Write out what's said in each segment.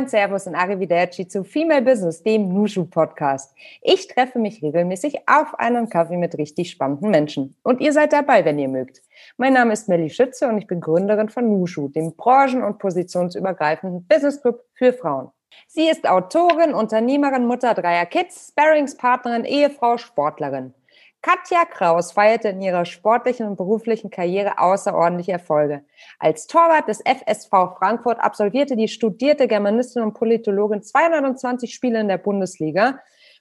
moin, Servus und Arrivederci zu Female Business, dem Nushu Podcast. Ich treffe mich regelmäßig auf einen Kaffee mit richtig spannenden Menschen. Und ihr seid dabei, wenn ihr mögt. Mein Name ist Melly Schütze und ich bin Gründerin von Nushu, dem branchen- und positionsübergreifenden Business Club für Frauen. Sie ist Autorin, Unternehmerin, Mutter dreier Kids, Sparringspartnerin, Ehefrau, Sportlerin. Katja Kraus feierte in ihrer sportlichen und beruflichen Karriere außerordentliche Erfolge. Als Torwart des FSV Frankfurt absolvierte die studierte Germanistin und Politologin 220 Spiele in der Bundesliga,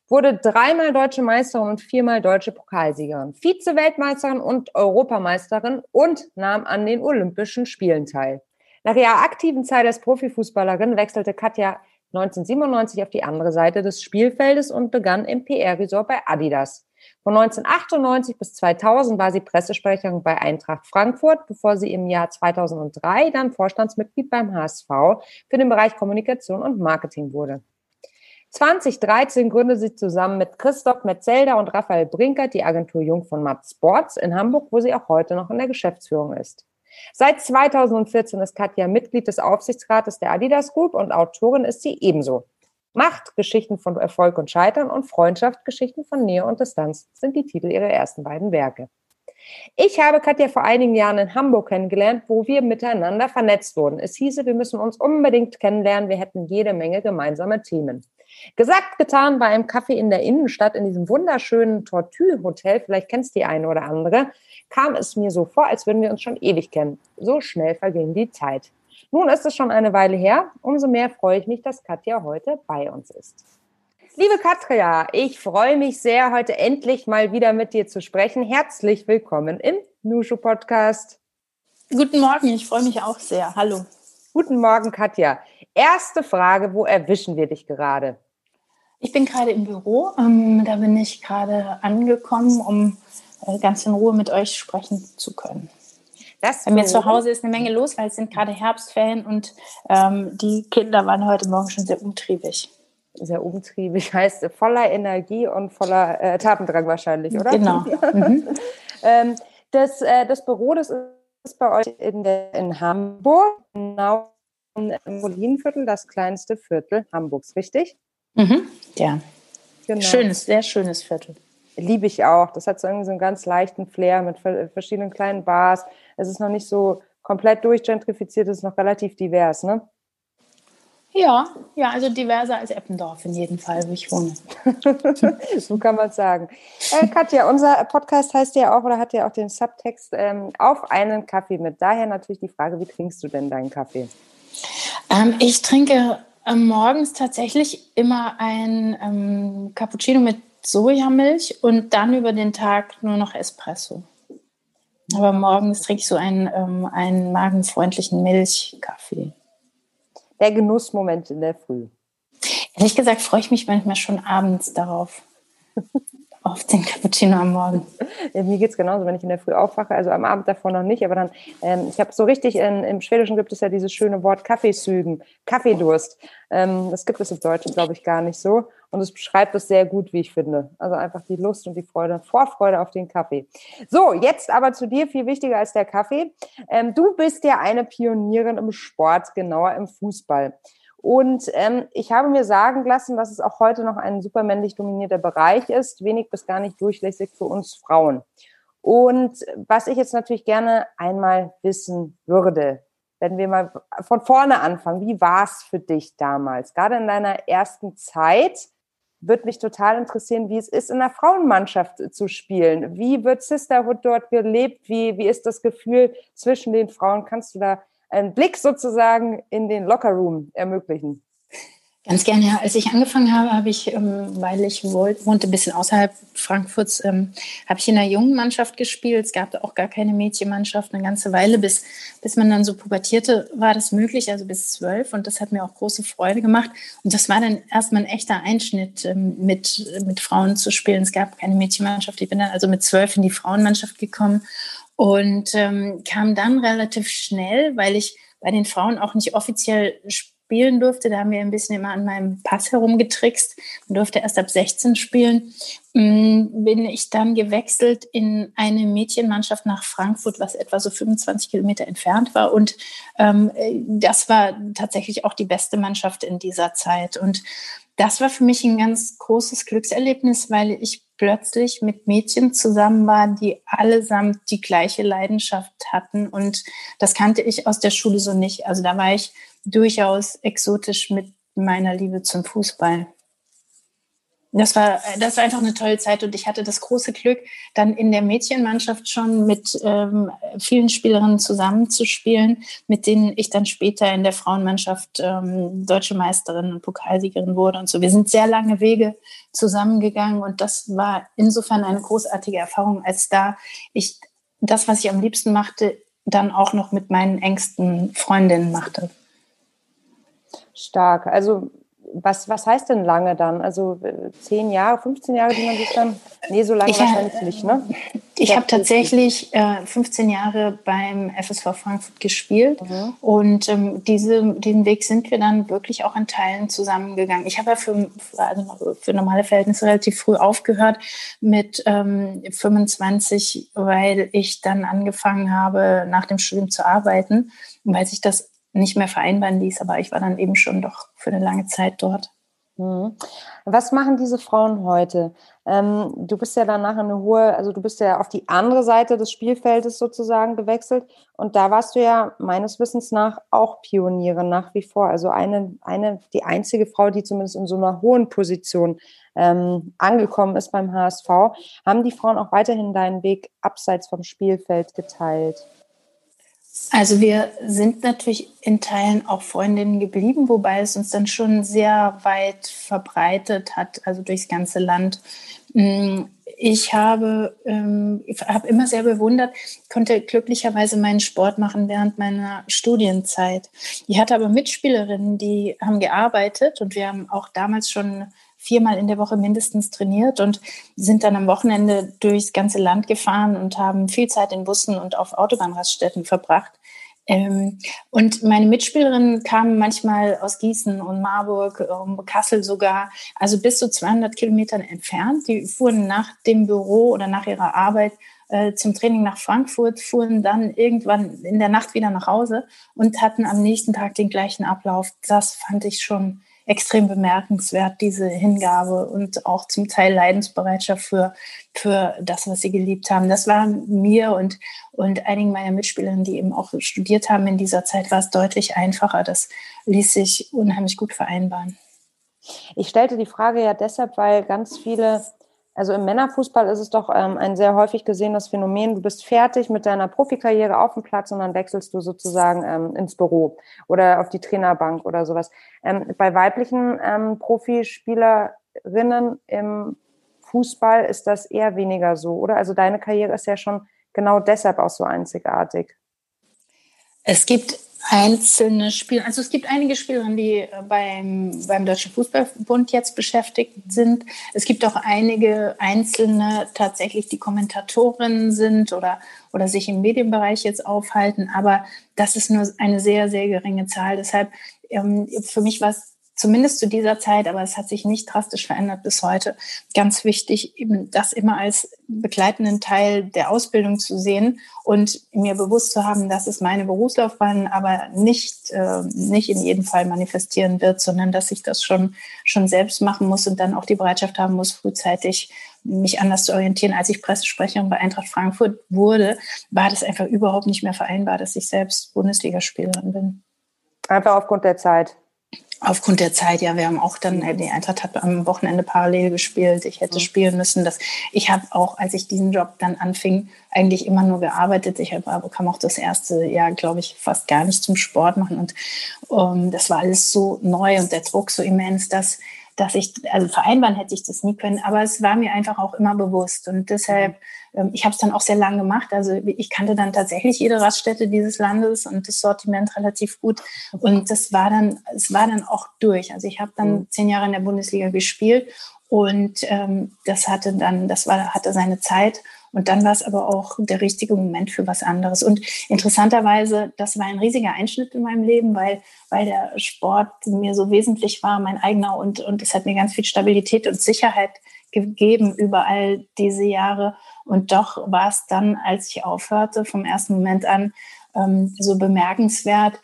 wurde dreimal deutsche Meisterin und viermal deutsche Pokalsiegerin, Vize-Weltmeisterin und Europameisterin und nahm an den Olympischen Spielen teil. Nach ihrer aktiven Zeit als Profifußballerin wechselte Katja 1997 auf die andere Seite des Spielfeldes und begann im PR-Resort bei Adidas. Von 1998 bis 2000 war sie Pressesprecherin bei Eintracht Frankfurt, bevor sie im Jahr 2003 dann Vorstandsmitglied beim HSV für den Bereich Kommunikation und Marketing wurde. 2013 gründete sie zusammen mit Christoph Metzelder und Raphael Brinkert die Agentur Jung von Matt Sports in Hamburg, wo sie auch heute noch in der Geschäftsführung ist. Seit 2014 ist Katja Mitglied des Aufsichtsrates der Adidas Group und Autorin ist sie ebenso. Macht Geschichten von Erfolg und Scheitern und Freundschaft Geschichten von Nähe und Distanz sind die Titel ihrer ersten beiden Werke. Ich habe Katja vor einigen Jahren in Hamburg kennengelernt, wo wir miteinander vernetzt wurden. Es hieße, wir müssen uns unbedingt kennenlernen, wir hätten jede Menge gemeinsame Themen. Gesagt, getan bei einem Kaffee in der Innenstadt in diesem wunderschönen Tortue Hotel, vielleicht kennst du die eine oder andere, kam es mir so vor, als würden wir uns schon ewig kennen. So schnell verging die Zeit. Nun ist es schon eine Weile her. Umso mehr freue ich mich, dass Katja heute bei uns ist. Liebe Katja, ich freue mich sehr, heute endlich mal wieder mit dir zu sprechen. Herzlich willkommen im Nushu Podcast. Guten Morgen, ich freue mich auch sehr. Hallo. Guten Morgen, Katja. Erste Frage, wo erwischen wir dich gerade? Ich bin gerade im Büro. Ähm, da bin ich gerade angekommen, um äh, ganz in Ruhe mit euch sprechen zu können. Das Bei mir zu Hause ist eine Menge los, weil es sind gerade Herbstferien und ähm, die Kinder waren heute Morgen schon sehr umtriebig. Sehr umtriebig heißt voller Energie und voller äh, Tatendrang wahrscheinlich, oder? Genau. Mhm. ähm, das, äh, das Büro, das ist bei euch in, der, in Hamburg, genau im Molinviertel, das kleinste Viertel Hamburgs, richtig? Mhm. Ja. Genau. Schönes, sehr schönes Viertel liebe ich auch. Das hat so irgendwie so einen ganz leichten Flair mit verschiedenen kleinen Bars. Es ist noch nicht so komplett durchgentrifiziert, es ist noch relativ divers, ne? Ja, ja, also diverser als Eppendorf in jedem Fall, wo ich wohne. so kann man sagen. Äh, Katja, unser Podcast heißt ja auch oder hat ja auch den Subtext ähm, auf einen Kaffee mit. Daher natürlich die Frage, wie trinkst du denn deinen Kaffee? Ähm, ich trinke ähm, morgens tatsächlich immer ein ähm, Cappuccino mit Sojamilch und dann über den Tag nur noch Espresso. Aber morgens trinke ich so einen, ähm, einen magenfreundlichen Milchkaffee. Der Genussmoment in der Früh. Ehrlich gesagt freue ich mich manchmal schon abends darauf. auf den Cappuccino am Morgen. Ja, mir geht es genauso, wenn ich in der Früh aufwache, also am Abend davor noch nicht, aber dann, ähm, ich habe so richtig, in, im Schwedischen gibt es ja dieses schöne Wort Kaffeesügen, Kaffeedurst. Ähm, das gibt es im Deutschen, glaube ich, gar nicht so. Und es beschreibt es sehr gut, wie ich finde. Also einfach die Lust und die Freude, Vorfreude auf den Kaffee. So, jetzt aber zu dir, viel wichtiger als der Kaffee. Ähm, du bist ja eine Pionierin im Sport, genauer im Fußball. Und ähm, ich habe mir sagen lassen, dass es auch heute noch ein super männlich dominierter Bereich ist, wenig bis gar nicht durchlässig für uns Frauen. Und was ich jetzt natürlich gerne einmal wissen würde, wenn wir mal von vorne anfangen, wie war es für dich damals, gerade in deiner ersten Zeit? Würde mich total interessieren, wie es ist, in der Frauenmannschaft zu spielen. Wie wird Sisterhood dort gelebt? Wie, wie ist das Gefühl zwischen den Frauen? Kannst du da einen Blick sozusagen in den Lockerroom ermöglichen? Ganz gerne. Als ich angefangen habe, habe ich, ähm, weil ich wohnte ein bisschen außerhalb Frankfurts, ähm, habe ich in einer jungen Mannschaft gespielt. Es gab auch gar keine Mädchenmannschaft eine ganze Weile, bis, bis man dann so pubertierte, war das möglich, also bis zwölf. Und das hat mir auch große Freude gemacht. Und das war dann erstmal ein echter Einschnitt, ähm, mit, mit Frauen zu spielen. Es gab keine Mädchenmannschaft. Ich bin dann also mit zwölf in die Frauenmannschaft gekommen und ähm, kam dann relativ schnell, weil ich bei den Frauen auch nicht offiziell spielen durfte, da haben wir ein bisschen immer an meinem Pass herumgetrickst und durfte erst ab 16 spielen, mm, bin ich dann gewechselt in eine Mädchenmannschaft nach Frankfurt, was etwa so 25 Kilometer entfernt war. Und ähm, das war tatsächlich auch die beste Mannschaft in dieser Zeit. Und das war für mich ein ganz großes Glückserlebnis, weil ich plötzlich mit Mädchen zusammen war, die allesamt die gleiche Leidenschaft hatten. Und das kannte ich aus der Schule so nicht. Also da war ich durchaus exotisch mit meiner Liebe zum Fußball. Das war, das war einfach eine tolle Zeit und ich hatte das große Glück, dann in der Mädchenmannschaft schon mit ähm, vielen Spielerinnen zusammenzuspielen, mit denen ich dann später in der Frauenmannschaft ähm, deutsche Meisterin und Pokalsiegerin wurde und so. Wir sind sehr lange Wege zusammengegangen und das war insofern eine großartige Erfahrung, als da ich das, was ich am liebsten machte, dann auch noch mit meinen engsten Freundinnen machte. Stark. Also was, was heißt denn lange dann? Also äh, zehn Jahre, 15 Jahre, die man sich dann. Nee, so lange ich, wahrscheinlich nicht, ne? Ich habe tatsächlich äh, 15 Jahre beim FSV Frankfurt gespielt mhm. und ähm, diese, diesen Weg sind wir dann wirklich auch in Teilen zusammengegangen. Ich habe ja für, also für normale Verhältnisse relativ früh aufgehört mit ähm, 25, weil ich dann angefangen habe, nach dem Studium zu arbeiten, weil sich das nicht mehr vereinbaren ließ, aber ich war dann eben schon doch für eine lange Zeit dort. Mhm. Was machen diese Frauen heute? Ähm, du bist ja danach eine hohe, also du bist ja auf die andere Seite des Spielfeldes sozusagen gewechselt und da warst du ja meines Wissens nach auch Pionierin nach wie vor. Also eine, eine die einzige Frau, die zumindest in so einer hohen Position ähm, angekommen ist beim HSV. Haben die Frauen auch weiterhin deinen Weg abseits vom Spielfeld geteilt? Also wir sind natürlich in Teilen auch Freundinnen geblieben, wobei es uns dann schon sehr weit verbreitet hat, also durchs ganze Land. Mm, ich habe, ähm, habe immer sehr bewundert, konnte glücklicherweise meinen Sport machen während meiner Studienzeit. Ich hatte aber Mitspielerinnen, die haben gearbeitet und wir haben auch damals schon viermal in der Woche mindestens trainiert und sind dann am Wochenende durchs ganze Land gefahren und haben viel Zeit in Bussen und auf Autobahnraststätten verbracht. Ähm, und meine Mitspielerinnen kamen manchmal aus Gießen und Marburg, um Kassel sogar, also bis zu 200 Kilometern entfernt. Die fuhren nach dem Büro oder nach ihrer Arbeit äh, zum Training nach Frankfurt, fuhren dann irgendwann in der Nacht wieder nach Hause und hatten am nächsten Tag den gleichen Ablauf. Das fand ich schon extrem bemerkenswert, diese Hingabe und auch zum Teil Leidensbereitschaft für, für das, was sie geliebt haben. Das war mir und, und einigen meiner Mitspielerinnen, die eben auch studiert haben in dieser Zeit, war es deutlich einfacher. Das ließ sich unheimlich gut vereinbaren. Ich stellte die Frage ja deshalb, weil ganz viele also im Männerfußball ist es doch ähm, ein sehr häufig gesehenes Phänomen. Du bist fertig mit deiner Profikarriere auf dem Platz und dann wechselst du sozusagen ähm, ins Büro oder auf die Trainerbank oder sowas. Ähm, bei weiblichen ähm, Profispielerinnen im Fußball ist das eher weniger so, oder? Also deine Karriere ist ja schon genau deshalb auch so einzigartig. Es gibt einzelne Spieler, also es gibt einige Spielerinnen, die äh, beim, beim Deutschen Fußballbund jetzt beschäftigt sind. Es gibt auch einige einzelne tatsächlich, die Kommentatorinnen sind oder, oder sich im Medienbereich jetzt aufhalten, aber das ist nur eine sehr, sehr geringe Zahl. Deshalb ähm, für mich war es zumindest zu dieser Zeit, aber es hat sich nicht drastisch verändert bis heute, ganz wichtig, eben das immer als begleitenden Teil der Ausbildung zu sehen und mir bewusst zu haben, dass es meine Berufslaufbahn aber nicht, äh, nicht in jedem Fall manifestieren wird, sondern dass ich das schon, schon selbst machen muss und dann auch die Bereitschaft haben muss, frühzeitig mich anders zu orientieren. Als ich Pressesprecherin bei Eintracht Frankfurt wurde, war das einfach überhaupt nicht mehr vereinbar, dass ich selbst Bundesligaspielerin bin. Einfach aufgrund der Zeit. Aufgrund der Zeit, ja, wir haben auch dann, äh, die Eintracht hat am Wochenende parallel gespielt. Ich hätte mhm. spielen müssen. Das, ich habe auch, als ich diesen Job dann anfing, eigentlich immer nur gearbeitet. Ich hab, kam auch das erste Jahr, glaube ich, fast gar nicht zum Sport machen. Und um, ähm, das war alles so neu und der Druck so immens, dass, dass ich, also vereinbaren hätte ich das nie können. Aber es war mir einfach auch immer bewusst. Und deshalb mhm ich habe es dann auch sehr lange gemacht. Also ich kannte dann tatsächlich jede Raststätte dieses Landes und das Sortiment relativ gut. Und das war dann, es war dann auch durch. Also ich habe dann mhm. zehn Jahre in der Bundesliga gespielt und ähm, das hatte dann, das war, hatte seine Zeit. Und dann war es aber auch der richtige Moment für was anderes. Und interessanterweise, das war ein riesiger Einschnitt in meinem Leben, weil, weil der Sport mir so wesentlich war, mein eigener. Und, und es hat mir ganz viel Stabilität und Sicherheit gegeben über all diese Jahre. Und doch war es dann, als ich aufhörte, vom ersten Moment an ähm, so bemerkenswert,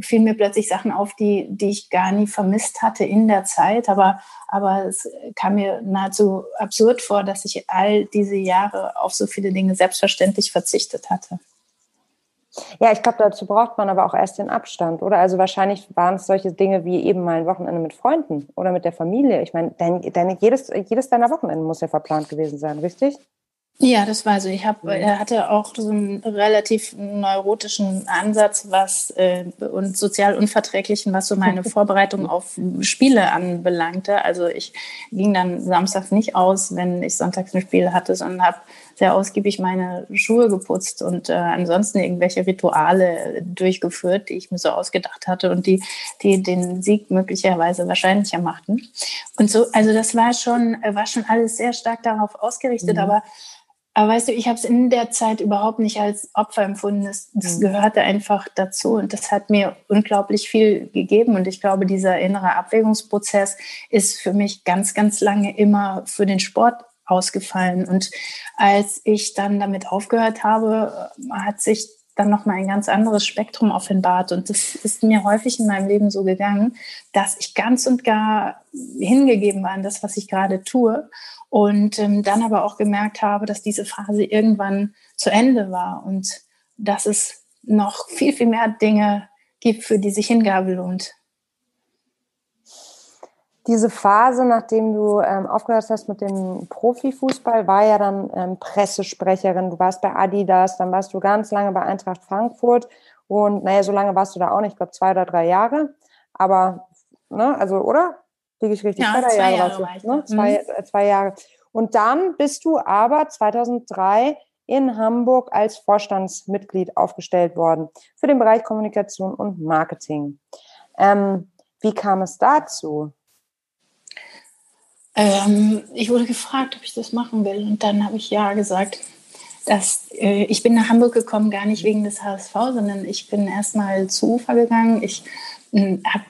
fielen mir plötzlich Sachen auf, die, die ich gar nie vermisst hatte in der Zeit. Aber, aber es kam mir nahezu absurd vor, dass ich all diese Jahre auf so viele Dinge selbstverständlich verzichtet hatte. Ja, ich glaube, dazu braucht man aber auch erst den Abstand, oder? Also wahrscheinlich waren es solche Dinge wie eben mal ein Wochenende mit Freunden oder mit der Familie. Ich meine, dein, deine, jedes, jedes deiner Wochenende muss ja verplant gewesen sein, richtig? Ja, das war so. Ich hab, mhm. er hatte auch so einen relativ neurotischen Ansatz, was äh, und sozial unverträglichen, was so meine Vorbereitung auf Spiele anbelangte. Also ich ging dann samstags nicht aus, wenn ich sonntags ein Spiel hatte, sondern habe sehr ausgiebig meine Schuhe geputzt und äh, ansonsten irgendwelche Rituale durchgeführt, die ich mir so ausgedacht hatte und die, die den Sieg möglicherweise wahrscheinlicher machten. Und so, also das war schon, war schon alles sehr stark darauf ausgerichtet, mhm. aber aber weißt du, ich habe es in der Zeit überhaupt nicht als Opfer empfunden. Das, das mhm. gehörte einfach dazu und das hat mir unglaublich viel gegeben. Und ich glaube, dieser innere Abwägungsprozess ist für mich ganz, ganz lange immer für den Sport ausgefallen. Und als ich dann damit aufgehört habe, hat sich dann nochmal ein ganz anderes Spektrum offenbart. Und das ist mir häufig in meinem Leben so gegangen, dass ich ganz und gar hingegeben war an das, was ich gerade tue und ähm, dann aber auch gemerkt habe, dass diese Phase irgendwann zu Ende war und dass es noch viel, viel mehr Dinge gibt, für die sich Hingabe lohnt. Diese Phase, nachdem du ähm, aufgehört hast mit dem Profifußball, war ja dann ähm, Pressesprecherin. Du warst bei Adidas, dann warst du ganz lange bei Eintracht Frankfurt und naja, so lange warst du da auch nicht, ich glaube zwei oder drei Jahre. Aber, ne, also, oder? Liege ich richtig? Ja, zwei, Jahre, Jahre ne? zwei, mhm. zwei Jahre. Und dann bist du aber 2003 in Hamburg als Vorstandsmitglied aufgestellt worden für den Bereich Kommunikation und Marketing. Ähm, wie kam es dazu? Ähm, ich wurde gefragt, ob ich das machen will. Und dann habe ich ja gesagt. Dass, äh, ich bin nach Hamburg gekommen, gar nicht wegen des HSV, sondern ich bin erstmal zu Ufer gegangen. Ich äh, hab,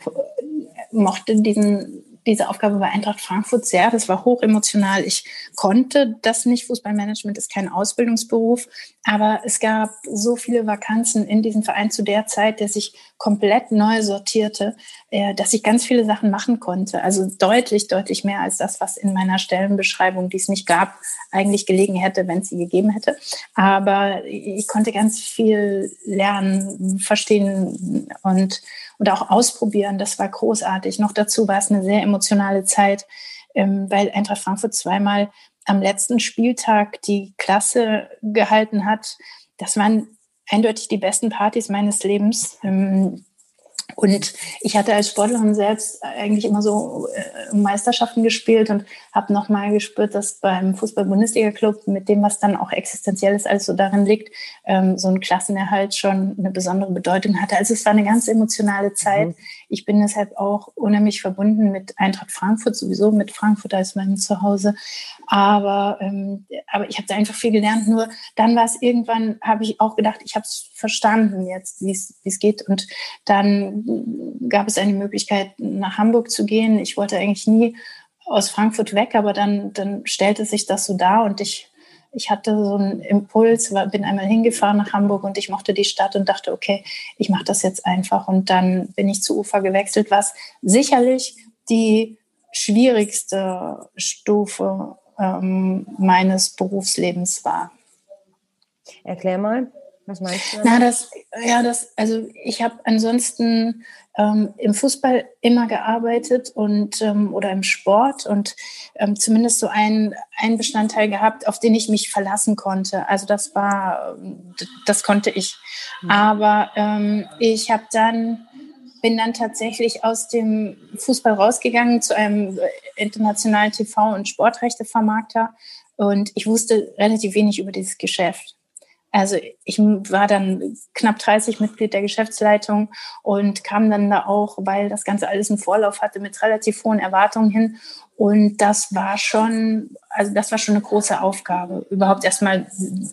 mochte diesen diese Aufgabe bei Eintracht Frankfurt sehr. Das war hoch emotional. Ich konnte das nicht. Fußballmanagement ist kein Ausbildungsberuf. Aber es gab so viele Vakanzen in diesem Verein zu der Zeit, der sich komplett neu sortierte, äh, dass ich ganz viele Sachen machen konnte. Also deutlich, deutlich mehr als das, was in meiner Stellenbeschreibung, die es nicht gab, eigentlich gelegen hätte, wenn es sie gegeben hätte. Aber ich konnte ganz viel lernen, verstehen und und auch ausprobieren. Das war großartig. Noch dazu war es eine sehr emotionale Zeit, ähm, weil Eintracht Frankfurt zweimal am letzten Spieltag die Klasse gehalten hat. Das waren eindeutig die besten Partys meines Lebens. Ähm, und ich hatte als Sportlerin selbst eigentlich immer so äh, Meisterschaften gespielt und habe nochmal gespürt, dass beim Fußball-Bundesliga-Club mit dem, was dann auch existenziell ist, also darin liegt, ähm, so ein Klassenerhalt schon eine besondere Bedeutung hatte. Also es war eine ganz emotionale Zeit. Mhm. Ich bin deshalb auch unheimlich verbunden mit Eintracht Frankfurt, sowieso mit Frankfurt als meinem Zuhause. Aber, ähm, aber ich habe da einfach viel gelernt. Nur dann war es irgendwann, habe ich auch gedacht, ich habe es verstanden jetzt, wie es geht. Und dann gab es eine Möglichkeit, nach Hamburg zu gehen. Ich wollte eigentlich nie aus Frankfurt weg, aber dann, dann stellte sich das so dar und ich, ich hatte so einen Impuls, war, bin einmal hingefahren nach Hamburg und ich mochte die Stadt und dachte, okay, ich mache das jetzt einfach. Und dann bin ich zu Ufer gewechselt, was sicherlich die schwierigste Stufe ähm, meines Berufslebens war. Erklär mal. Was meinst du? Na, das, ja, das, also ich habe ansonsten ähm, im Fußball immer gearbeitet und ähm, oder im Sport und ähm, zumindest so einen, einen Bestandteil gehabt, auf den ich mich verlassen konnte. Also das war, das konnte ich. Mhm. Aber ähm, ich habe dann bin dann tatsächlich aus dem Fußball rausgegangen zu einem internationalen TV- und Sportrechtevermarkter und ich wusste relativ wenig über dieses Geschäft. Also ich war dann knapp 30 Mitglied der Geschäftsleitung und kam dann da auch, weil das Ganze alles einen Vorlauf hatte, mit relativ hohen Erwartungen hin. Und das war schon, also das war schon eine große Aufgabe, überhaupt erstmal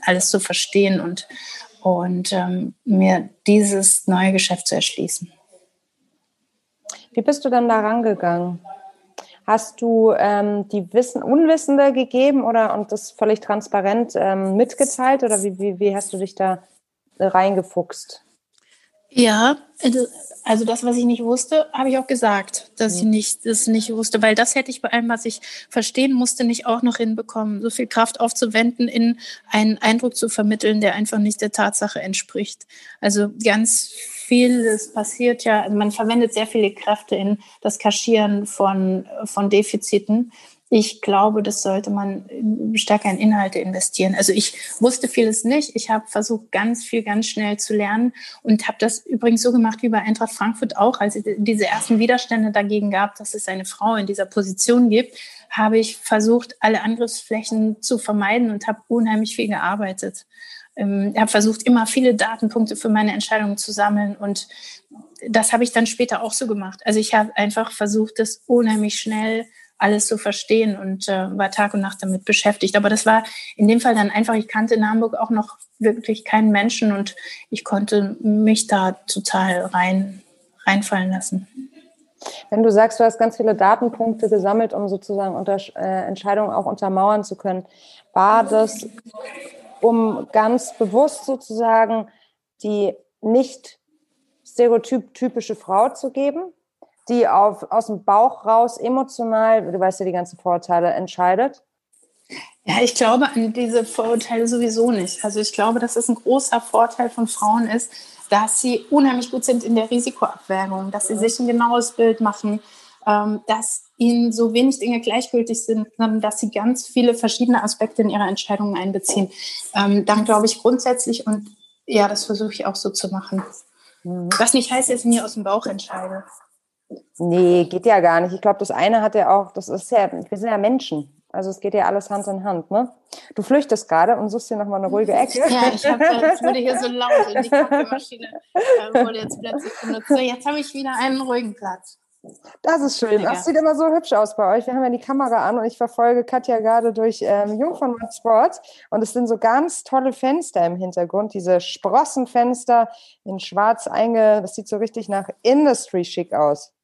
alles zu verstehen und, und ähm, mir dieses neue Geschäft zu erschließen. Wie bist du dann da rangegangen? Hast du ähm, die Wissen, Unwissende gegeben oder und das völlig transparent ähm, mitgeteilt oder wie, wie, wie hast du dich da reingefuchst? Ja, also, also das, was ich nicht wusste, habe ich auch gesagt, dass mhm. ich nicht, das nicht wusste, weil das hätte ich bei allem, was ich verstehen musste, nicht auch noch hinbekommen, so viel Kraft aufzuwenden, in einen Eindruck zu vermitteln, der einfach nicht der Tatsache entspricht. Also ganz vieles passiert ja, also man verwendet sehr viele Kräfte in das Kaschieren von, von Defiziten. Ich glaube, das sollte man stärker in Inhalte investieren. Also ich wusste vieles nicht. Ich habe versucht, ganz viel, ganz schnell zu lernen und habe das übrigens so gemacht wie bei Eintracht Frankfurt auch, als es diese ersten Widerstände dagegen gab, dass es eine Frau in dieser Position gibt, habe ich versucht, alle Angriffsflächen zu vermeiden und habe unheimlich viel gearbeitet ähm, habe versucht, immer viele Datenpunkte für meine Entscheidungen zu sammeln und das habe ich dann später auch so gemacht. Also ich habe einfach versucht, das unheimlich schnell alles zu verstehen und äh, war Tag und Nacht damit beschäftigt. Aber das war in dem Fall dann einfach, ich kannte in Hamburg auch noch wirklich keinen Menschen und ich konnte mich da total rein, reinfallen lassen. Wenn du sagst, du hast ganz viele Datenpunkte gesammelt, um sozusagen unter, äh, Entscheidungen auch untermauern zu können, war das um ganz bewusst sozusagen die nicht stereotypische Frau zu geben, die auf, aus dem Bauch raus emotional, du weißt ja die ganzen Vorurteile, entscheidet? Ja, ich glaube an diese Vorurteile sowieso nicht. Also ich glaube, dass es ein großer Vorteil von Frauen ist, dass sie unheimlich gut sind in der Risikoabwägung, dass sie sich ein genaues Bild machen, ähm, dass ihnen so wenig Dinge gleichgültig sind, sondern dass sie ganz viele verschiedene Aspekte in ihre Entscheidungen einbeziehen. Ähm, dann glaube ich grundsätzlich und ja, das versuche ich auch so zu machen. Mhm. Was nicht heißt, dass ich mir aus dem Bauch entscheide. Nee, geht ja gar nicht. Ich glaube, das eine hat ja auch, das ist ja, wir sind ja Menschen. Also es geht ja alles Hand in Hand, ne? Du flüchtest gerade und suchst dir nochmal eine ruhige Ecke. Ja, ich habe, es wurde hier so laut und die Kaffeemaschine äh, wurde jetzt plötzlich benutzt. So, jetzt habe ich wieder einen ruhigen Platz. Das ist schön. Das sieht immer so hübsch aus bei euch. Wir haben ja die Kamera an und ich verfolge Katja gerade durch ähm, Jungfernmann Sport und es sind so ganz tolle Fenster im Hintergrund, diese Sprossenfenster in schwarz einge, das sieht so richtig nach Industry schick aus.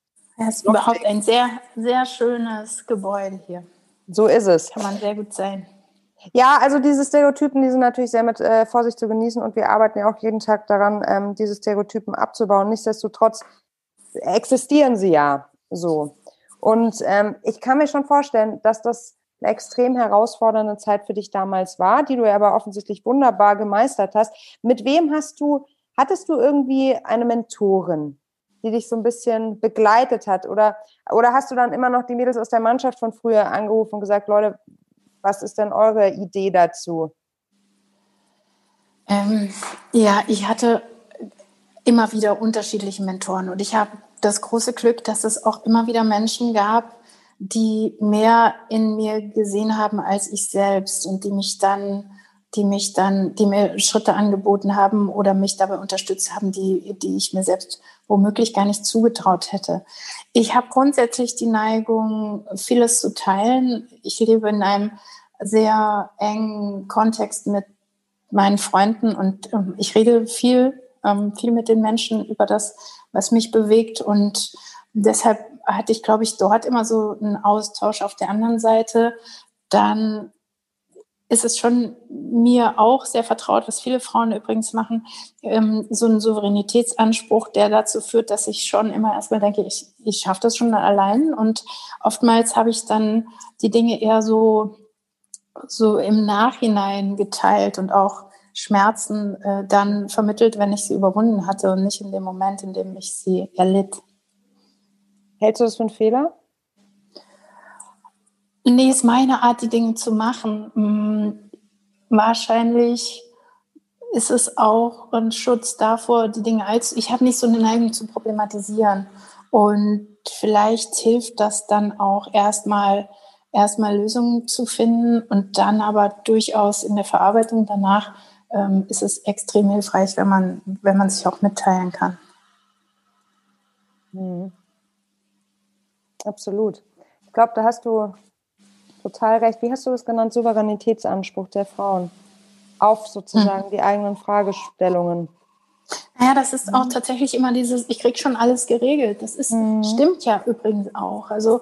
Es ist überhaupt ein sehr, sehr schönes Gebäude hier. So ist es. Kann man sehr gut sein. Ja, also diese Stereotypen, die sind natürlich sehr mit äh, Vorsicht zu genießen und wir arbeiten ja auch jeden Tag daran, ähm, diese Stereotypen abzubauen. Nichtsdestotrotz existieren sie ja so. Und ähm, ich kann mir schon vorstellen, dass das eine extrem herausfordernde Zeit für dich damals war, die du ja aber offensichtlich wunderbar gemeistert hast. Mit wem hast du, hattest du irgendwie eine Mentorin, die dich so ein bisschen begleitet hat? Oder, oder hast du dann immer noch die Mädels aus der Mannschaft von früher angerufen und gesagt, Leute, was ist denn eure Idee dazu? Ähm, ja, ich hatte immer wieder unterschiedliche Mentoren. Und ich habe das große Glück, dass es auch immer wieder Menschen gab, die mehr in mir gesehen haben als ich selbst und die mich dann, die mich dann, die mir Schritte angeboten haben oder mich dabei unterstützt haben, die, die ich mir selbst womöglich gar nicht zugetraut hätte. Ich habe grundsätzlich die Neigung, vieles zu teilen. Ich lebe in einem sehr engen Kontext mit meinen Freunden und ähm, ich rede viel ähm, viel mit den Menschen über das, was mich bewegt. Und deshalb hatte ich, glaube ich, dort immer so einen Austausch auf der anderen Seite. Dann ist es schon mir auch sehr vertraut, was viele Frauen übrigens machen, ähm, so ein Souveränitätsanspruch, der dazu führt, dass ich schon immer erstmal denke, ich, ich schaffe das schon allein. Und oftmals habe ich dann die Dinge eher so, so im Nachhinein geteilt und auch Schmerzen äh, dann vermittelt, wenn ich sie überwunden hatte und nicht in dem Moment, in dem ich sie erlitt. Hältst du das für einen Fehler? Nee, ist meine Art, die Dinge zu machen. Hm, wahrscheinlich ist es auch ein Schutz davor, die Dinge als. Ich habe nicht so eine Neigung zu problematisieren. Und vielleicht hilft das dann auch erstmal, erstmal Lösungen zu finden und dann aber durchaus in der Verarbeitung danach ähm, ist es extrem hilfreich, wenn man, wenn man sich auch mitteilen kann. Mhm. Absolut. Ich glaube, da hast du total recht. Wie hast du das genannt? Souveränitätsanspruch der Frauen auf sozusagen mhm. die eigenen Fragestellungen. Ja, das ist auch tatsächlich immer dieses, ich krieg schon alles geregelt. Das ist, mhm. stimmt ja übrigens auch. Also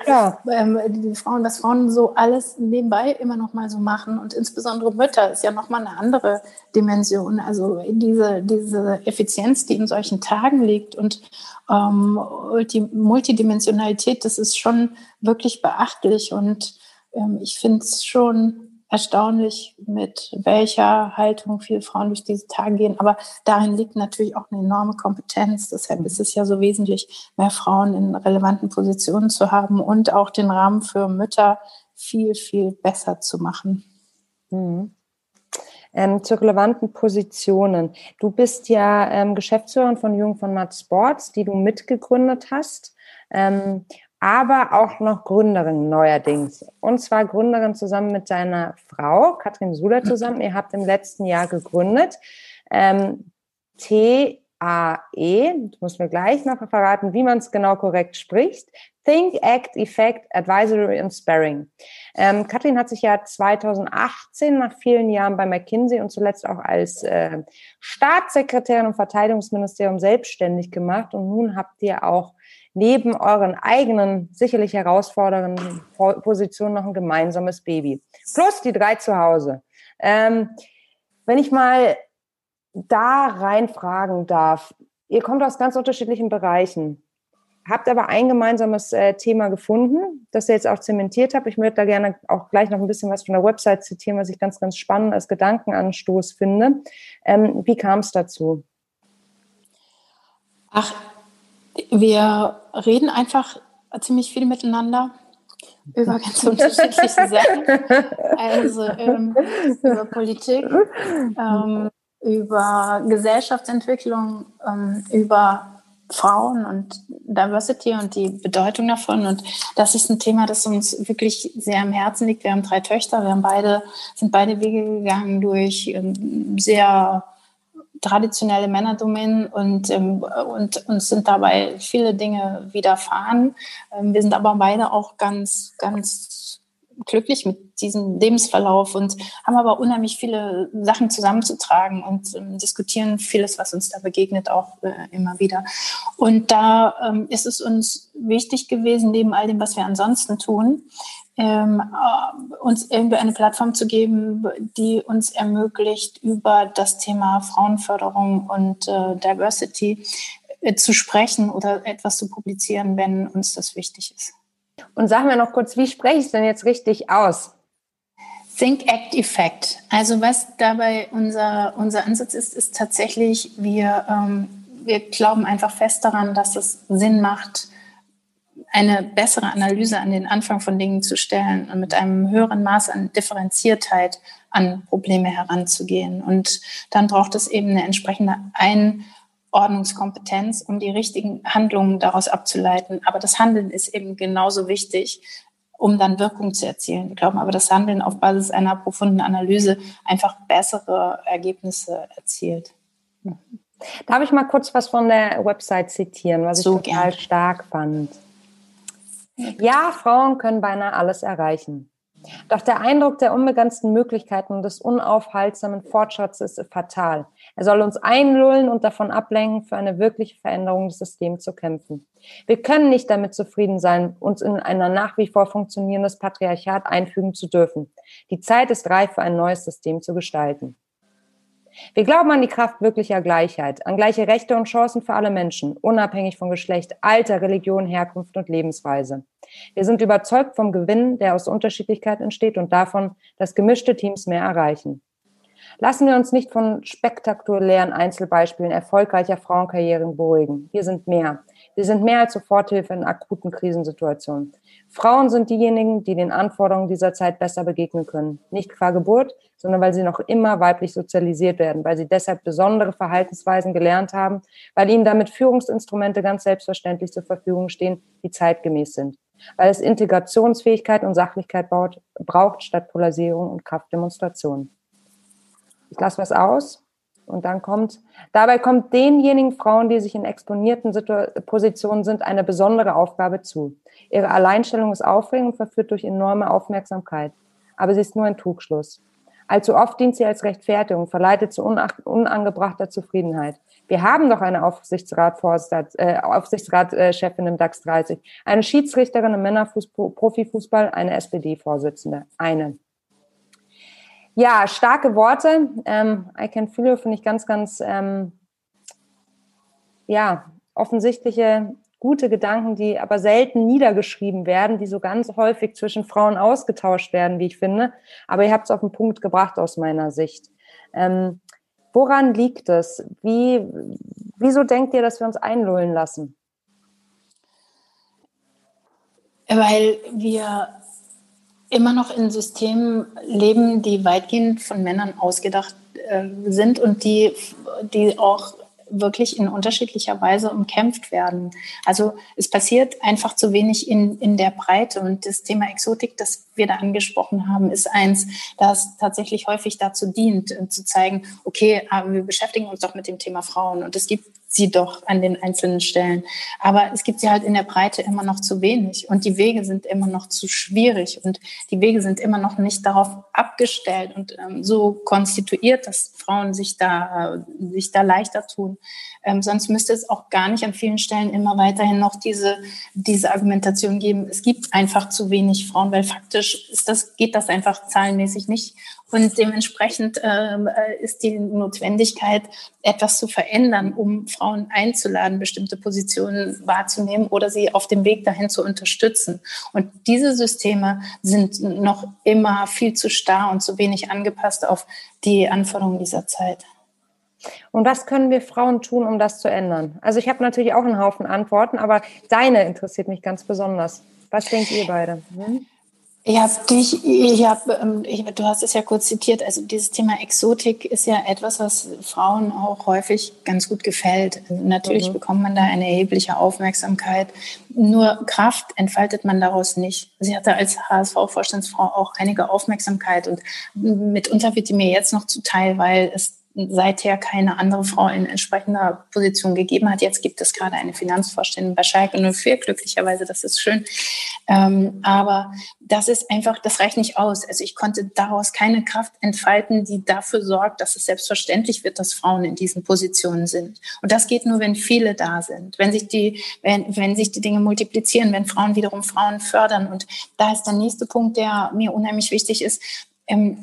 ähm, die Frauen, was Frauen so alles nebenbei immer noch mal so machen und insbesondere Mütter ist ja noch mal eine andere Dimension. Also diese, diese Effizienz, die in solchen Tagen liegt und ähm, die Multidimensionalität, das ist schon wirklich beachtlich und ähm, ich finde es schon erstaunlich, mit welcher Haltung viele Frauen durch diese Tage gehen. Aber darin liegt natürlich auch eine enorme Kompetenz. Deshalb ist es ja so wesentlich, mehr Frauen in relevanten Positionen zu haben und auch den Rahmen für Mütter viel, viel besser zu machen. Mhm. Ähm, zu relevanten Positionen. Du bist ja ähm, Geschäftsführerin von Jung von Matt Sports, die du mitgegründet hast. Ähm, aber auch noch Gründerin neuerdings. Und zwar Gründerin zusammen mit seiner Frau, Katrin Suder zusammen. Ihr habt im letzten Jahr gegründet. Ähm, TAE, muss mir gleich noch verraten, wie man es genau korrekt spricht. Think, Act, Effect, Advisory and Sparring. Ähm, Katrin hat sich ja 2018 nach vielen Jahren bei McKinsey und zuletzt auch als äh, Staatssekretärin im Verteidigungsministerium selbstständig gemacht. Und nun habt ihr auch neben euren eigenen sicherlich herausfordernden Positionen noch ein gemeinsames Baby. Plus die drei zu Hause. Ähm, wenn ich mal da reinfragen darf, ihr kommt aus ganz unterschiedlichen Bereichen, habt aber ein gemeinsames äh, Thema gefunden, das ihr jetzt auch zementiert habt. Ich möchte da gerne auch gleich noch ein bisschen was von der Website zitieren, was ich ganz, ganz spannend als Gedankenanstoß finde. Ähm, wie kam es dazu? Ach, wir reden einfach ziemlich viel miteinander über ganz unterschiedliche Sachen. Also ähm, über Politik, ähm, über Gesellschaftsentwicklung, ähm, über Frauen und Diversity und die Bedeutung davon. Und das ist ein Thema, das uns wirklich sehr am Herzen liegt. Wir haben drei Töchter, wir haben beide, sind beide Wege gegangen durch ähm, sehr traditionelle Männerdomänen und, ähm, und uns sind dabei viele Dinge widerfahren. Ähm, wir sind aber beide auch ganz, ganz glücklich mit diesem Lebensverlauf und haben aber unheimlich viele Sachen zusammenzutragen und ähm, diskutieren vieles, was uns da begegnet, auch äh, immer wieder. Und da ähm, ist es uns wichtig gewesen, neben all dem, was wir ansonsten tun, ähm, äh, uns irgendwie eine Plattform zu geben, die uns ermöglicht, über das Thema Frauenförderung und äh, Diversity äh, zu sprechen oder etwas zu publizieren, wenn uns das wichtig ist. Und sagen wir noch kurz, wie spreche ich es denn jetzt richtig aus? Think Act Effect. Also was dabei unser, unser Ansatz ist, ist tatsächlich, wir, ähm, wir glauben einfach fest daran, dass es Sinn macht, eine bessere Analyse an den Anfang von Dingen zu stellen und mit einem höheren Maß an Differenziertheit an Probleme heranzugehen. Und dann braucht es eben eine entsprechende Einordnungskompetenz, um die richtigen Handlungen daraus abzuleiten. Aber das Handeln ist eben genauso wichtig, um dann Wirkung zu erzielen. Wir glauben aber, dass Handeln auf Basis einer profunden Analyse einfach bessere Ergebnisse erzielt. Darf ich mal kurz was von der Website zitieren, was so ich total gern. stark fand? Ja, Frauen können beinahe alles erreichen. Doch der Eindruck der unbegrenzten Möglichkeiten und des unaufhaltsamen Fortschritts ist fatal. Er soll uns einlullen und davon ablenken, für eine wirkliche Veränderung des Systems zu kämpfen. Wir können nicht damit zufrieden sein, uns in ein nach wie vor funktionierendes Patriarchat einfügen zu dürfen. Die Zeit ist reif für ein neues System zu gestalten. Wir glauben an die Kraft wirklicher Gleichheit, an gleiche Rechte und Chancen für alle Menschen, unabhängig von Geschlecht, Alter, Religion, Herkunft und Lebensweise. Wir sind überzeugt vom Gewinn, der aus Unterschiedlichkeit entsteht und davon, dass gemischte Teams mehr erreichen. Lassen wir uns nicht von spektakulären Einzelbeispielen erfolgreicher Frauenkarrieren beruhigen. Wir sind mehr. Wir sind mehr als Soforthilfe in akuten Krisensituationen. Frauen sind diejenigen, die den Anforderungen dieser Zeit besser begegnen können. Nicht qua Geburt, sondern weil sie noch immer weiblich sozialisiert werden, weil sie deshalb besondere Verhaltensweisen gelernt haben, weil ihnen damit Führungsinstrumente ganz selbstverständlich zur Verfügung stehen, die zeitgemäß sind. Weil es Integrationsfähigkeit und Sachlichkeit baut, braucht statt Polarisierung und Kraftdemonstration. ich lasse was aus und dann kommt, dabei kommt denjenigen Frauen, die sich in exponierten Positionen sind, eine besondere Aufgabe zu. Ihre Alleinstellung ist aufregend und verführt durch enorme Aufmerksamkeit. Aber sie ist nur ein Trugschluss. Allzu oft dient sie als Rechtfertigung, verleitet zu unangebrachter Zufriedenheit. Wir haben doch eine Aufsichtsratchefin äh, Aufsichtsrat, äh, im DAX 30, eine Schiedsrichterin im Männerprofifußball, eine SPD-Vorsitzende. Eine. Ja, starke Worte. Ähm, I can feel you finde ich ganz, ganz, ähm, ja, offensichtliche gute Gedanken, die aber selten niedergeschrieben werden, die so ganz häufig zwischen Frauen ausgetauscht werden, wie ich finde. Aber ihr habt es auf den Punkt gebracht aus meiner Sicht. Ähm, woran liegt es? Wie, wieso denkt ihr, dass wir uns einlullen lassen? Weil wir immer noch in Systemen leben, die weitgehend von Männern ausgedacht äh, sind und die, die auch wirklich in unterschiedlicher Weise umkämpft werden. Also es passiert einfach zu wenig in, in der Breite. Und das Thema Exotik, das wir da angesprochen haben, ist eins, das tatsächlich häufig dazu dient, äh, zu zeigen, okay, wir beschäftigen uns doch mit dem Thema Frauen. Und es gibt sie doch an den einzelnen Stellen. Aber es gibt sie halt in der Breite immer noch zu wenig und die Wege sind immer noch zu schwierig und die Wege sind immer noch nicht darauf abgestellt und ähm, so konstituiert, dass Frauen sich da, äh, sich da leichter tun. Ähm, sonst müsste es auch gar nicht an vielen Stellen immer weiterhin noch diese, diese Argumentation geben. Es gibt einfach zu wenig Frauen, weil faktisch ist das, geht das einfach zahlenmäßig nicht. Und dementsprechend ähm, äh, ist die Notwendigkeit, etwas zu verändern, um Frauen einzuladen, bestimmte Positionen wahrzunehmen oder sie auf dem Weg dahin zu unterstützen. Und diese Systeme sind noch immer viel zu starr und zu wenig angepasst auf die Anforderungen dieser Zeit. Und was können wir Frauen tun, um das zu ändern? Also ich habe natürlich auch einen Haufen Antworten, aber deine interessiert mich ganz besonders. Was denkt ihr beide? Hm? Ich habe dich, ich hab, ähm, ich, du hast es ja kurz zitiert, also dieses Thema Exotik ist ja etwas, was Frauen auch häufig ganz gut gefällt. Also natürlich mhm. bekommt man da eine erhebliche Aufmerksamkeit. Nur Kraft entfaltet man daraus nicht. Sie hatte als HSV-Vorstandsfrau auch einige Aufmerksamkeit und mitunter wird die mir jetzt noch zuteil, weil es seither keine andere Frau in entsprechender Position gegeben hat. Jetzt gibt es gerade eine Finanzvorständin bei Schalke 04, glücklicherweise, das ist schön. Ähm, aber das ist einfach, das reicht nicht aus. Also ich konnte daraus keine Kraft entfalten, die dafür sorgt, dass es selbstverständlich wird, dass Frauen in diesen Positionen sind. Und das geht nur, wenn viele da sind, wenn sich die, wenn, wenn sich die Dinge multiplizieren, wenn Frauen wiederum Frauen fördern. Und da ist der nächste Punkt, der mir unheimlich wichtig ist,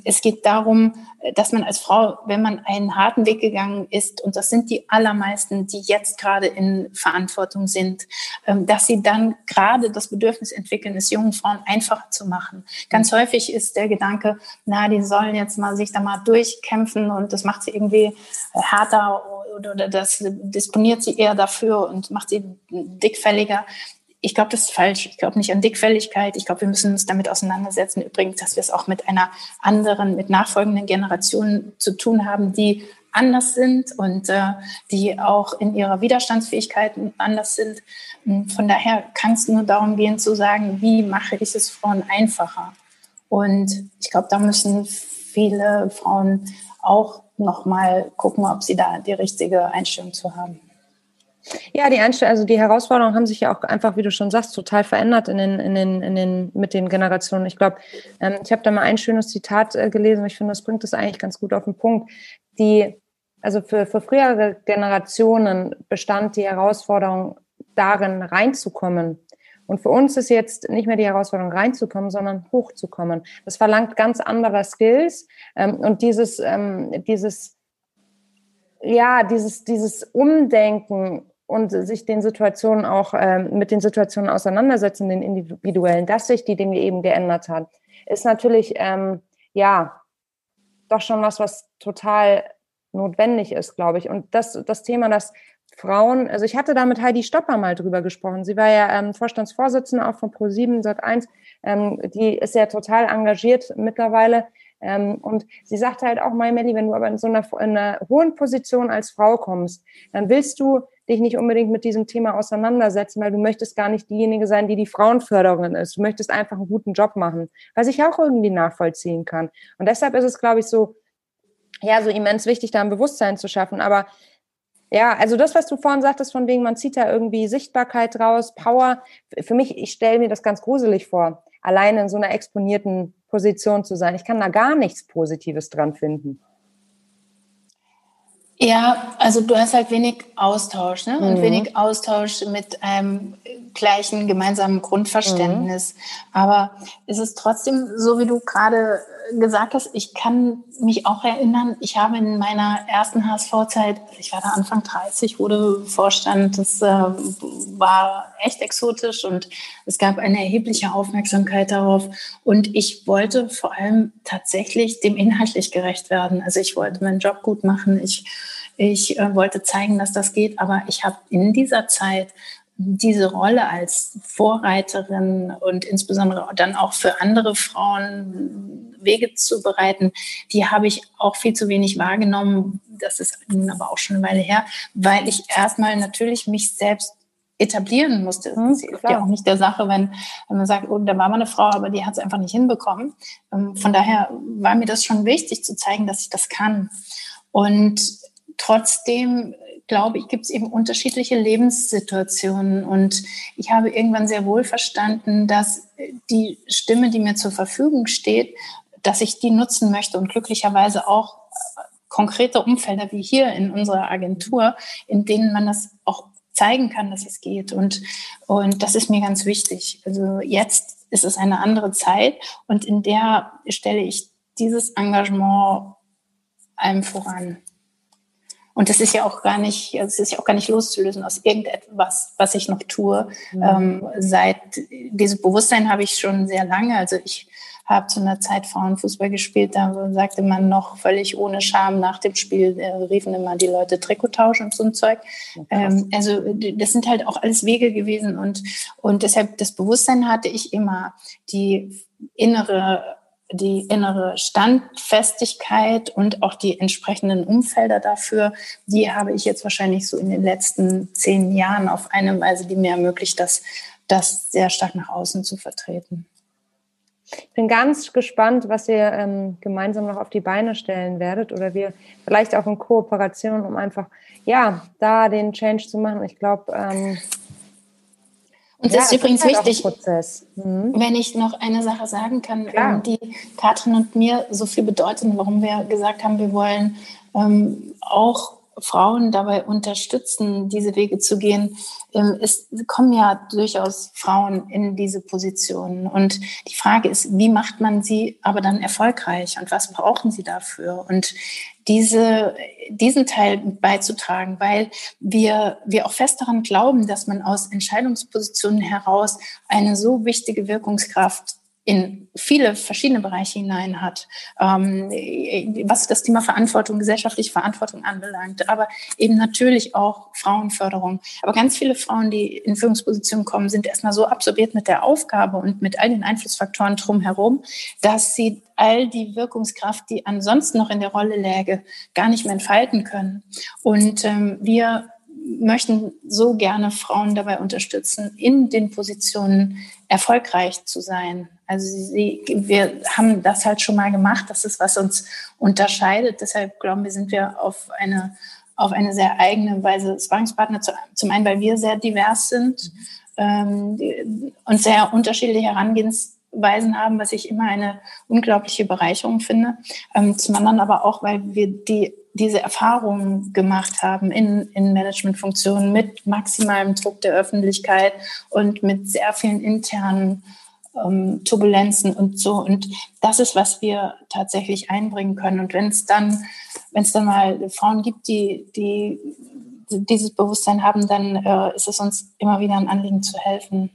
es geht darum, äh, dass man als Frau, wenn man einen harten Weg gegangen ist, und das sind die allermeisten, die jetzt gerade in Verantwortung sind, ähm, dass sie dann gerade das Bedürfnis entwickeln, es jungen Frauen einfacher zu machen. Ganz häufig ist der Gedanke, na, die sollen jetzt mal sich da mal durchkämpfen und das macht sie irgendwie äh, härter oder das disponiert sie eher dafür und macht sie dickfälliger ich glaube, das ist falsch. Ich glaube nicht an Dickfälligkeit. Ich glaube, wir müssen uns damit auseinandersetzen. Übrigens, dass wir es auch mit einer anderen, mit nachfolgenden Generationen zu tun haben, die anders sind und äh, die auch in ihrer Widerstandsfähigkeit anders sind. Hm, von daher kann es nur darum gehen zu sagen, wie mache ich es Frauen einfacher? Und ich glaube, da müssen viele Frauen auch nochmal gucken, ob sie da die richtige Einstellung zu haben. Ja, die Einstellung, also die Herausforderungen haben sich ja auch einfach, wie du schon sagst, total verändert in den, in den, in den, mit den Generationen. Ich glaube, ähm, ich habe da mal ein schönes Zitat äh, gelesen ich finde, das bringt es eigentlich ganz gut auf den Punkt. Die, also für, für frühere Generationen bestand die Herausforderung darin, reinzukommen. Und für uns ist jetzt nicht mehr die Herausforderung, reinzukommen, sondern hochzukommen. Das verlangt ganz andere Skills. Ähm, und dieses, ähm, dieses, ja, dieses, dieses Umdenken und sich den Situationen auch ähm, mit den Situationen auseinandersetzen, den individuellen, dass sich die Dinge eben geändert hat, ist natürlich ähm, ja doch schon was, was total notwendig ist, glaube ich. Und das, das Thema, dass Frauen, also ich hatte da mit Heidi Stopper mal drüber gesprochen. Sie war ja ähm, Vorstandsvorsitzende auch von Pro7 Sat1. Ähm, die ist ja total engagiert mittlerweile ähm, und sie sagte halt auch, Mai Melli, wenn du aber in so einer, in einer hohen Position als Frau kommst, dann willst du dich nicht unbedingt mit diesem Thema auseinandersetzen, weil du möchtest gar nicht diejenige sein, die die Frauenförderin ist. Du möchtest einfach einen guten Job machen, was ich auch irgendwie nachvollziehen kann. Und deshalb ist es, glaube ich, so ja, so immens wichtig, da ein Bewusstsein zu schaffen. Aber ja, also das, was du vorhin sagtest, von wegen, man zieht da irgendwie Sichtbarkeit raus, Power. Für mich, ich stelle mir das ganz gruselig vor, alleine in so einer exponierten Position zu sein. Ich kann da gar nichts Positives dran finden. Ja, also du hast halt wenig Austausch ne? und mhm. wenig Austausch mit einem gleichen gemeinsamen Grundverständnis. Mhm. Aber es ist trotzdem so, wie du gerade gesagt hast, ich kann mich auch erinnern, ich habe in meiner ersten HSV-Zeit, ich war da Anfang 30, wurde Vorstand, das äh, war echt exotisch und es gab eine erhebliche Aufmerksamkeit darauf. Und ich wollte vor allem tatsächlich dem inhaltlich gerecht werden. Also ich wollte meinen Job gut machen. Ich, ich äh, wollte zeigen, dass das geht. Aber ich habe in dieser Zeit diese Rolle als Vorreiterin und insbesondere dann auch für andere Frauen Wege zu bereiten, die habe ich auch viel zu wenig wahrgenommen. Das ist nun aber auch schon eine Weile her, weil ich erstmal natürlich mich selbst etablieren musste. Das ist mhm, ja auch nicht der Sache, wenn, wenn man sagt, oh, da war mal eine Frau, aber die hat es einfach nicht hinbekommen. Ähm, von daher war mir das schon wichtig zu zeigen, dass ich das kann. Und trotzdem glaube ich, gibt es eben unterschiedliche Lebenssituationen. Und ich habe irgendwann sehr wohl verstanden, dass die Stimme, die mir zur Verfügung steht, dass ich die nutzen möchte und glücklicherweise auch konkrete Umfelder wie hier in unserer Agentur, in denen man das auch zeigen kann, dass es geht. Und, und das ist mir ganz wichtig. Also jetzt ist es eine andere Zeit und in der stelle ich dieses Engagement einem voran. Und das ist ja auch gar nicht, also es ist ja auch gar nicht loszulösen aus irgendetwas, was ich noch tue. Mhm. Ähm, seit dieses Bewusstsein habe ich schon sehr lange. Also ich habe zu einer Zeit Frauenfußball gespielt, da sagte man noch völlig ohne Scham nach dem Spiel, äh, riefen immer die Leute Trikottausch und so ein Zeug. Ähm, also das sind halt auch alles Wege gewesen und, und deshalb das Bewusstsein hatte ich immer, die innere die innere Standfestigkeit und auch die entsprechenden Umfelder dafür, die habe ich jetzt wahrscheinlich so in den letzten zehn Jahren auf eine Weise, die mir ermöglicht, das, das sehr stark nach außen zu vertreten. Ich bin ganz gespannt, was ihr ähm, gemeinsam noch auf die Beine stellen werdet oder wir vielleicht auch in Kooperation, um einfach ja da den Change zu machen. Ich glaube, ähm, und ja, das ist übrigens ist halt wichtig, mhm. wenn ich noch eine Sache sagen kann, Klar. die Katrin und mir so viel bedeutet, warum wir gesagt haben, wir wollen ähm, auch Frauen dabei unterstützen, diese Wege zu gehen. Ähm, es kommen ja durchaus Frauen in diese Positionen. Und die Frage ist, wie macht man sie aber dann erfolgreich und was brauchen sie dafür? Und diese, diesen Teil beizutragen, weil wir, wir auch fest daran glauben, dass man aus Entscheidungspositionen heraus eine so wichtige Wirkungskraft in viele verschiedene Bereiche hinein hat, ähm, was das Thema Verantwortung, gesellschaftliche Verantwortung anbelangt, aber eben natürlich auch Frauenförderung. Aber ganz viele Frauen, die in Führungspositionen kommen, sind erstmal so absorbiert mit der Aufgabe und mit all den Einflussfaktoren drumherum, dass sie all die Wirkungskraft, die ansonsten noch in der Rolle läge, gar nicht mehr entfalten können. Und ähm, wir möchten so gerne Frauen dabei unterstützen, in den Positionen erfolgreich zu sein. Also sie, wir haben das halt schon mal gemacht. Das ist, was uns unterscheidet. Deshalb glauben wir, sind wir auf eine, auf eine sehr eigene Weise Sparringspartner. Zum einen, weil wir sehr divers sind ähm, und sehr unterschiedliche Herangehensweisen haben, was ich immer eine unglaubliche Bereicherung finde. Ähm, zum anderen aber auch, weil wir die diese Erfahrungen gemacht haben in, in Managementfunktionen mit maximalem Druck der Öffentlichkeit und mit sehr vielen internen ähm, Turbulenzen und so. Und das ist, was wir tatsächlich einbringen können. Und wenn es dann, wenn es dann mal Frauen gibt, die, die dieses Bewusstsein haben, dann äh, ist es uns immer wieder ein Anliegen zu helfen.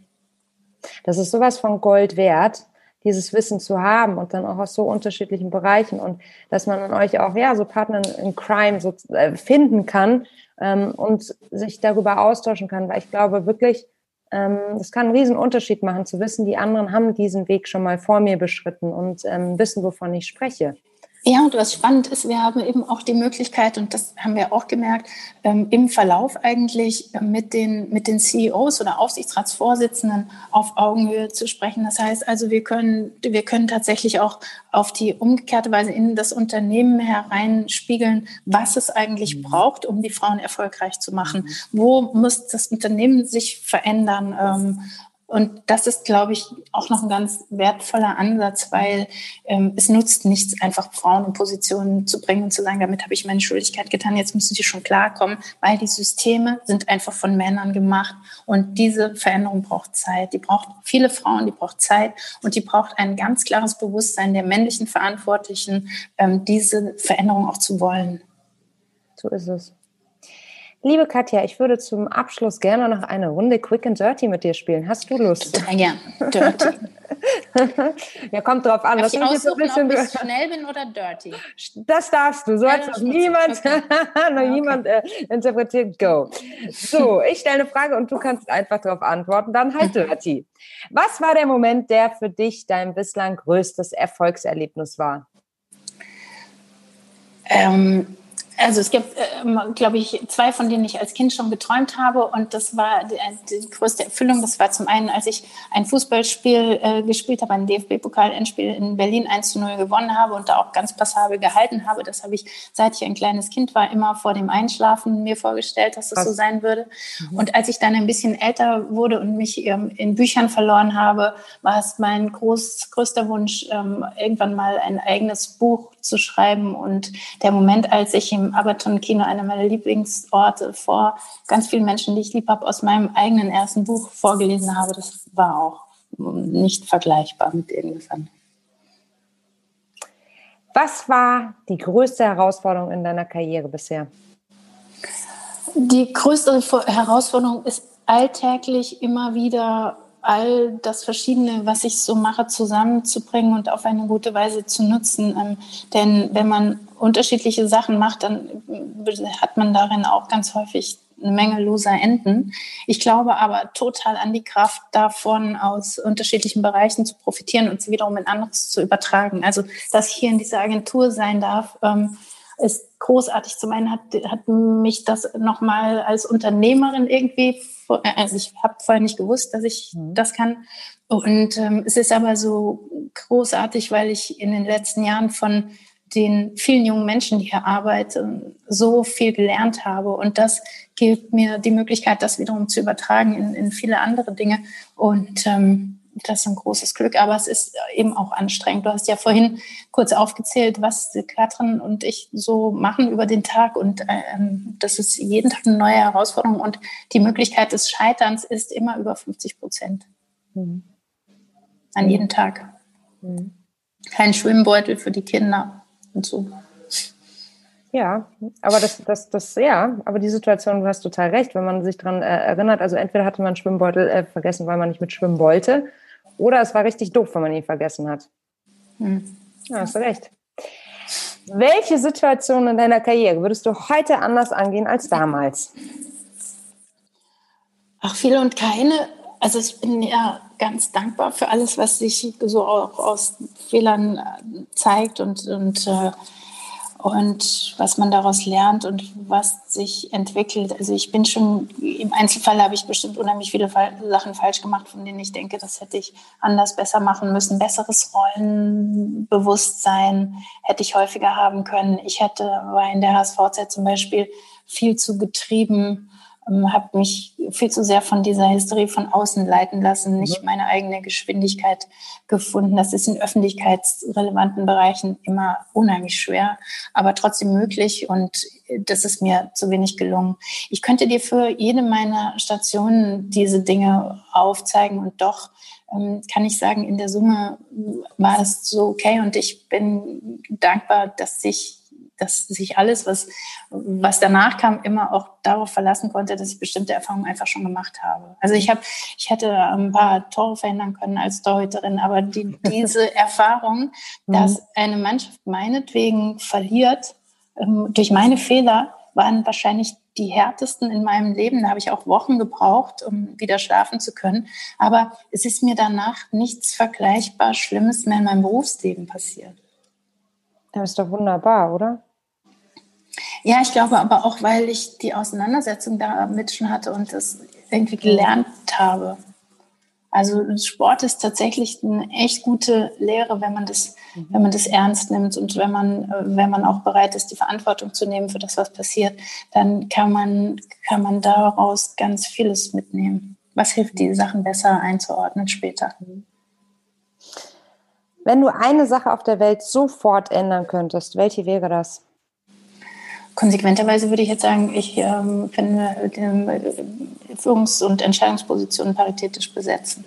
Das ist sowas von Gold wert dieses Wissen zu haben und dann auch aus so unterschiedlichen Bereichen und dass man an euch auch ja so Partner in Crime so äh, finden kann ähm, und sich darüber austauschen kann, weil ich glaube wirklich, ähm, das kann einen riesen Unterschied machen, zu wissen, die anderen haben diesen Weg schon mal vor mir beschritten und ähm, wissen, wovon ich spreche. Ja, und was spannend ist, wir haben eben auch die Möglichkeit, und das haben wir auch gemerkt, ähm, im Verlauf eigentlich äh, mit den, mit den CEOs oder Aufsichtsratsvorsitzenden auf Augenhöhe zu sprechen. Das heißt also, wir können, wir können tatsächlich auch auf die umgekehrte Weise in das Unternehmen hereinspiegeln, was es eigentlich mhm. braucht, um die Frauen erfolgreich zu machen. Mhm. Wo muss das Unternehmen sich verändern? Ähm, und das ist, glaube ich, auch noch ein ganz wertvoller Ansatz, weil ähm, es nutzt nichts, einfach Frauen in Positionen zu bringen und zu sagen, damit habe ich meine Schuldigkeit getan, jetzt müssen sie schon klarkommen, weil die Systeme sind einfach von Männern gemacht. Und diese Veränderung braucht Zeit. Die braucht viele Frauen, die braucht Zeit und die braucht ein ganz klares Bewusstsein der männlichen Verantwortlichen, ähm, diese Veränderung auch zu wollen. So ist es. Liebe Katja, ich würde zum Abschluss gerne noch eine Runde Quick and Dirty mit dir spielen. Hast du Lust? Total gern. Dirty. ja, kommt drauf an. Darf ich aussuchen, ob ich schnell bin oder dirty? Das darfst du. So ja, hat noch niemand, okay. noch okay. niemand äh, interpretiert. Go. So, ich stelle eine Frage und du kannst einfach darauf antworten. Dann halt dirty. Was war der Moment, der für dich dein bislang größtes Erfolgserlebnis war? Ähm, also es gibt, äh, glaube ich, zwei, von denen ich als Kind schon geträumt habe. Und das war die, die größte Erfüllung. Das war zum einen, als ich ein Fußballspiel äh, gespielt habe, ein DFB-Pokal-Endspiel in Berlin 1 zu 0 gewonnen habe und da auch ganz passabel gehalten habe. Das habe ich, seit ich ein kleines Kind war, immer vor dem Einschlafen mir vorgestellt, dass das so sein würde. Mhm. Und als ich dann ein bisschen älter wurde und mich ähm, in Büchern verloren habe, war es mein groß, größter Wunsch, ähm, irgendwann mal ein eigenes Buch zu schreiben. Und der Moment, als ich im Aberton-Kino, einer meiner Lieblingsorte, vor ganz vielen Menschen, die ich lieb habe, aus meinem eigenen ersten Buch vorgelesen habe, das war auch nicht vergleichbar mit irgendwas anderem. Was war die größte Herausforderung in deiner Karriere bisher? Die größte Herausforderung ist alltäglich immer wieder all das Verschiedene, was ich so mache, zusammenzubringen und auf eine gute Weise zu nutzen. Ähm, denn wenn man unterschiedliche Sachen macht, dann hat man darin auch ganz häufig eine Menge loser Enden. Ich glaube aber total an die Kraft davon, aus unterschiedlichen Bereichen zu profitieren und sie wiederum in anderes zu übertragen. Also, dass ich hier in dieser Agentur sein darf, ähm, ist großartig. Zum einen hat, hat mich das nochmal als Unternehmerin irgendwie, also ich habe vorher nicht gewusst, dass ich mhm. das kann. Und ähm, es ist aber so großartig, weil ich in den letzten Jahren von den vielen jungen Menschen, die hier arbeiten, so viel gelernt habe. Und das gibt mir die Möglichkeit, das wiederum zu übertragen in, in viele andere Dinge. Und ähm, das ist ein großes Glück, aber es ist eben auch anstrengend. Du hast ja vorhin kurz aufgezählt, was Katrin und ich so machen über den Tag und ähm, das ist jeden Tag eine neue Herausforderung und die Möglichkeit des Scheiterns ist immer über 50 Prozent. Mhm. An jedem Tag. Mhm. Kein Schwimmbeutel für die Kinder und so. Ja, aber das, das, das, ja, aber die Situation, du hast total recht, wenn man sich daran äh, erinnert, also entweder hatte man Schwimmbeutel äh, vergessen, weil man nicht mit schwimmen wollte, oder es war richtig doof, wenn man ihn vergessen hat. Hm. Ja, hast du recht. Welche Situation in deiner Karriere würdest du heute anders angehen als damals? Ach, viele und keine. Also ich bin ja ganz dankbar für alles, was sich so auch aus Fehlern äh, zeigt und, und äh, und was man daraus lernt und was sich entwickelt. Also ich bin schon, im Einzelfall habe ich bestimmt unheimlich viele Sachen falsch gemacht, von denen ich denke, das hätte ich anders besser machen müssen. Besseres Rollenbewusstsein hätte ich häufiger haben können. Ich hätte, war in der HSVZ zum Beispiel viel zu getrieben ähm, habe mich viel zu sehr von dieser Hysterie von außen leiten lassen, nicht mhm. meine eigene Geschwindigkeit gefunden. Das ist in öffentlichkeitsrelevanten Bereichen immer unheimlich schwer, aber trotzdem möglich und das ist mir zu wenig gelungen. Ich könnte dir für jede meiner Stationen diese Dinge aufzeigen und doch ähm, kann ich sagen, in der Summe war es so okay und ich bin dankbar, dass sich dass sich alles, was, was danach kam, immer auch darauf verlassen konnte, dass ich bestimmte Erfahrungen einfach schon gemacht habe. Also ich habe, ich hätte ein paar Tore verhindern können als Torhüterin, aber die, diese Erfahrung, mhm. dass eine Mannschaft meinetwegen verliert ähm, durch meine Fehler, waren wahrscheinlich die härtesten in meinem Leben. Da habe ich auch Wochen gebraucht, um wieder schlafen zu können. Aber es ist mir danach nichts vergleichbar Schlimmes mehr in meinem Berufsleben passiert. Das ist doch wunderbar, oder? Ja, ich glaube aber auch, weil ich die Auseinandersetzung damit schon hatte und das irgendwie gelernt habe. Also Sport ist tatsächlich eine echt gute Lehre, wenn man das, mhm. wenn man das ernst nimmt und wenn man, wenn man auch bereit ist, die Verantwortung zu nehmen für das, was passiert, dann kann man, kann man daraus ganz vieles mitnehmen. Was hilft, die Sachen besser einzuordnen später. Wenn du eine Sache auf der Welt sofort ändern könntest, welche wäre das? Konsequenterweise würde ich jetzt sagen, ich ähm, finde die Führungs- und Entscheidungspositionen paritätisch besetzen.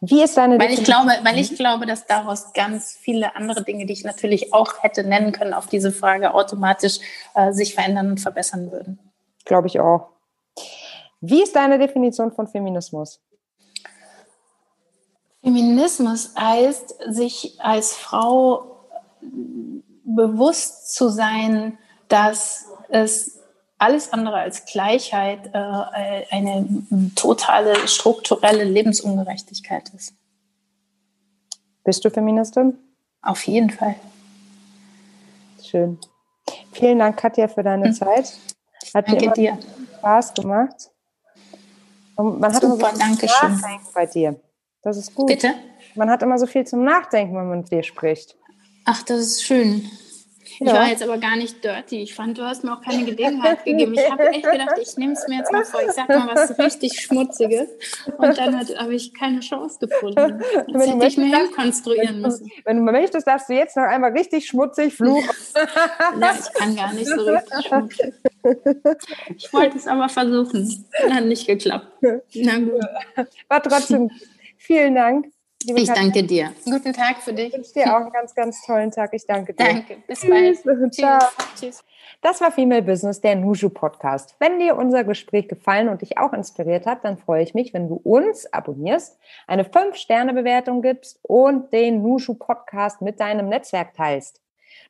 Wie ist deine weil ich glaube, Weil ich glaube, dass daraus ganz viele andere Dinge, die ich natürlich auch hätte nennen können, auf diese Frage automatisch äh, sich verändern und verbessern würden. Glaube ich auch. Wie ist deine Definition von Feminismus? Feminismus heißt, sich als Frau bewusst zu sein, dass es alles andere als Gleichheit äh, eine totale strukturelle Lebensungerechtigkeit ist. Bist du Feministin? Auf jeden Fall. Schön. Vielen Dank, Katja, für deine hm. Zeit. Hat Danke dir. Spaß gemacht. Und man hat Super, immer so danke schön. bei dir. Das ist gut. Bitte? Man hat immer so viel zum Nachdenken, wenn man mit dir spricht. Ach, das ist schön. Ja. Ich war jetzt aber gar nicht dirty. Ich fand, du hast mir auch keine Gelegenheit gegeben. Ich habe echt gedacht, ich nehme es mir jetzt mal vor. Ich sage mal was richtig Schmutziges. Und dann habe ich keine Chance gefunden. Das wenn hätte ich mir hinkonstruieren müssen. Wenn du möchtest, darfst du jetzt noch einmal richtig schmutzig fluchen. ja, ich kann gar nicht so richtig schmutzig. Ich wollte es aber versuchen. Hat nicht geklappt. Na gut. War trotzdem vielen Dank. Liebe ich Katja, danke dir. Guten Tag für dich. Ich wünsche dir auch einen ganz, ganz tollen Tag. Ich danke dir. Danke. Bis bald. Ciao. Tschüss. Das war Female Business, der Nushu Podcast. Wenn dir unser Gespräch gefallen und dich auch inspiriert hat, dann freue ich mich, wenn du uns abonnierst, eine 5-Sterne-Bewertung gibst und den Nushu Podcast mit deinem Netzwerk teilst.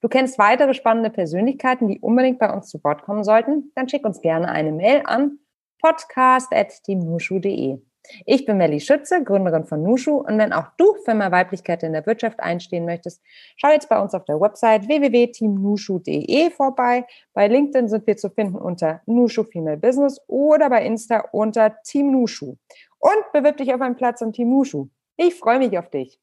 Du kennst weitere spannende Persönlichkeiten, die unbedingt bei uns zu Wort kommen sollten? Dann schick uns gerne eine Mail an podcast.teamnushu.de. Ich bin Melli Schütze, Gründerin von Nushu und wenn auch du für mehr Weiblichkeit in der Wirtschaft einstehen möchtest, schau jetzt bei uns auf der Website www.teamnushu.de vorbei. Bei LinkedIn sind wir zu finden unter Nushu Female Business oder bei Insta unter Team Nushu. Und bewirb dich auf einen Platz im Team Nushu. Ich freue mich auf dich.